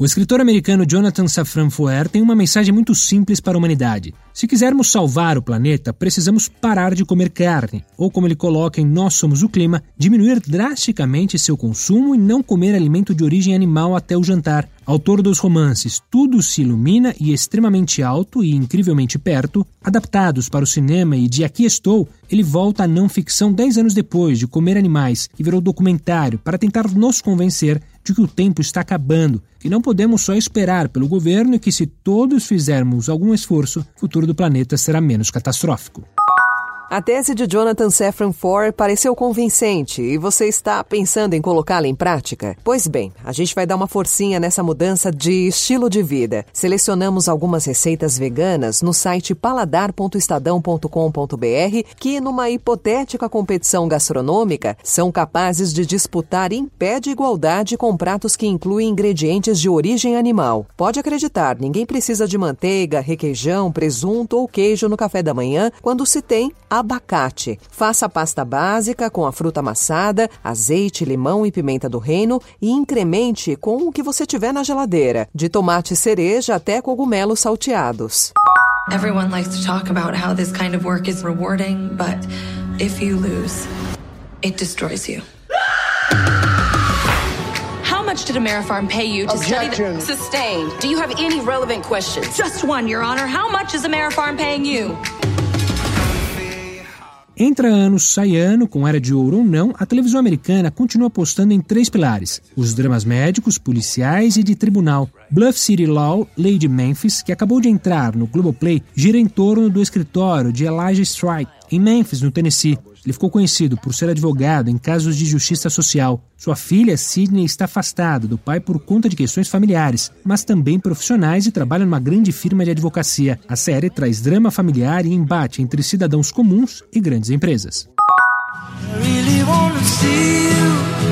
O escritor americano Jonathan Safran Foer tem uma mensagem muito simples para a humanidade. Se quisermos salvar o planeta, precisamos parar de comer carne, ou como ele coloca em Nós Somos o Clima, diminuir drasticamente seu consumo e não comer alimento de origem animal até o jantar. Autor dos romances Tudo se Ilumina e Extremamente Alto e Incrivelmente Perto, adaptados para o cinema e de Aqui Estou, ele volta à não ficção dez anos depois de Comer Animais, que virou documentário, para tentar nos convencer de que o tempo está acabando, que não podemos só esperar pelo governo e que se todos fizermos algum esforço, o futuro do planeta será menos catastrófico. A tese de Jonathan Safran Foer pareceu convincente e você está pensando em colocá-la em prática? Pois bem, a gente vai dar uma forcinha nessa mudança de estilo de vida. Selecionamos algumas receitas veganas no site paladar.estadão.com.br que, numa hipotética competição gastronômica, são capazes de disputar em pé de igualdade com pratos que incluem ingredientes de origem animal. Pode acreditar, ninguém precisa de manteiga, requeijão, presunto ou queijo no café da manhã quando se tem a abacate. Faça a pasta básica com a fruta amassada, azeite, limão e pimenta do reino e incremente com o que você tiver na geladeira, de tomate cereja até cogumelos salteados. Everyone likes to talk about how this kind of work is rewarding, but if you lose, it destroys you. How much did Amerifarm pay you to Objection. study the sustained? Do you have any relevant questions? Just one, Your Honor. How much is Amerifarm paying you? Entra ano, sai ano, com era de ouro ou não, a televisão americana continua apostando em três pilares: os dramas médicos, policiais e de tribunal. Bluff City Law, de Memphis, que acabou de entrar no Globoplay, gira em torno do escritório de Elijah Strike, em Memphis, no Tennessee. Ele ficou conhecido por ser advogado em casos de justiça social. Sua filha, Sidney, está afastada do pai por conta de questões familiares, mas também profissionais e trabalha numa grande firma de advocacia. A série traz drama familiar e embate entre cidadãos comuns e grandes empresas. you. Really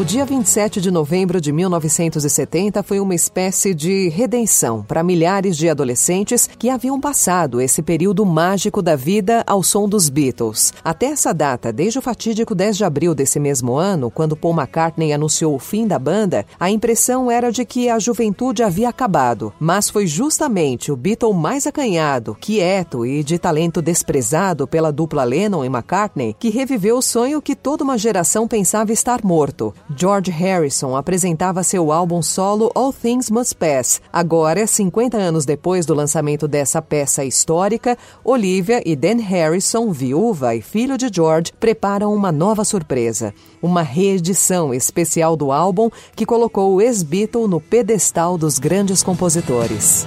O dia 27 de novembro de 1970 foi uma espécie de redenção para milhares de adolescentes que haviam passado esse período mágico da vida ao som dos Beatles. Até essa data, desde o fatídico 10 de abril desse mesmo ano, quando Paul McCartney anunciou o fim da banda, a impressão era de que a juventude havia acabado. Mas foi justamente o Beatle mais acanhado, quieto e de talento desprezado pela dupla Lennon e McCartney que reviveu o sonho que toda uma geração pensava estar morto. George Harrison apresentava seu álbum solo All Things Must Pass. Agora, 50 anos depois do lançamento dessa peça histórica, Olivia e Dan Harrison, viúva e filho de George, preparam uma nova surpresa. Uma reedição especial do álbum que colocou o ex-Beatle no pedestal dos grandes compositores.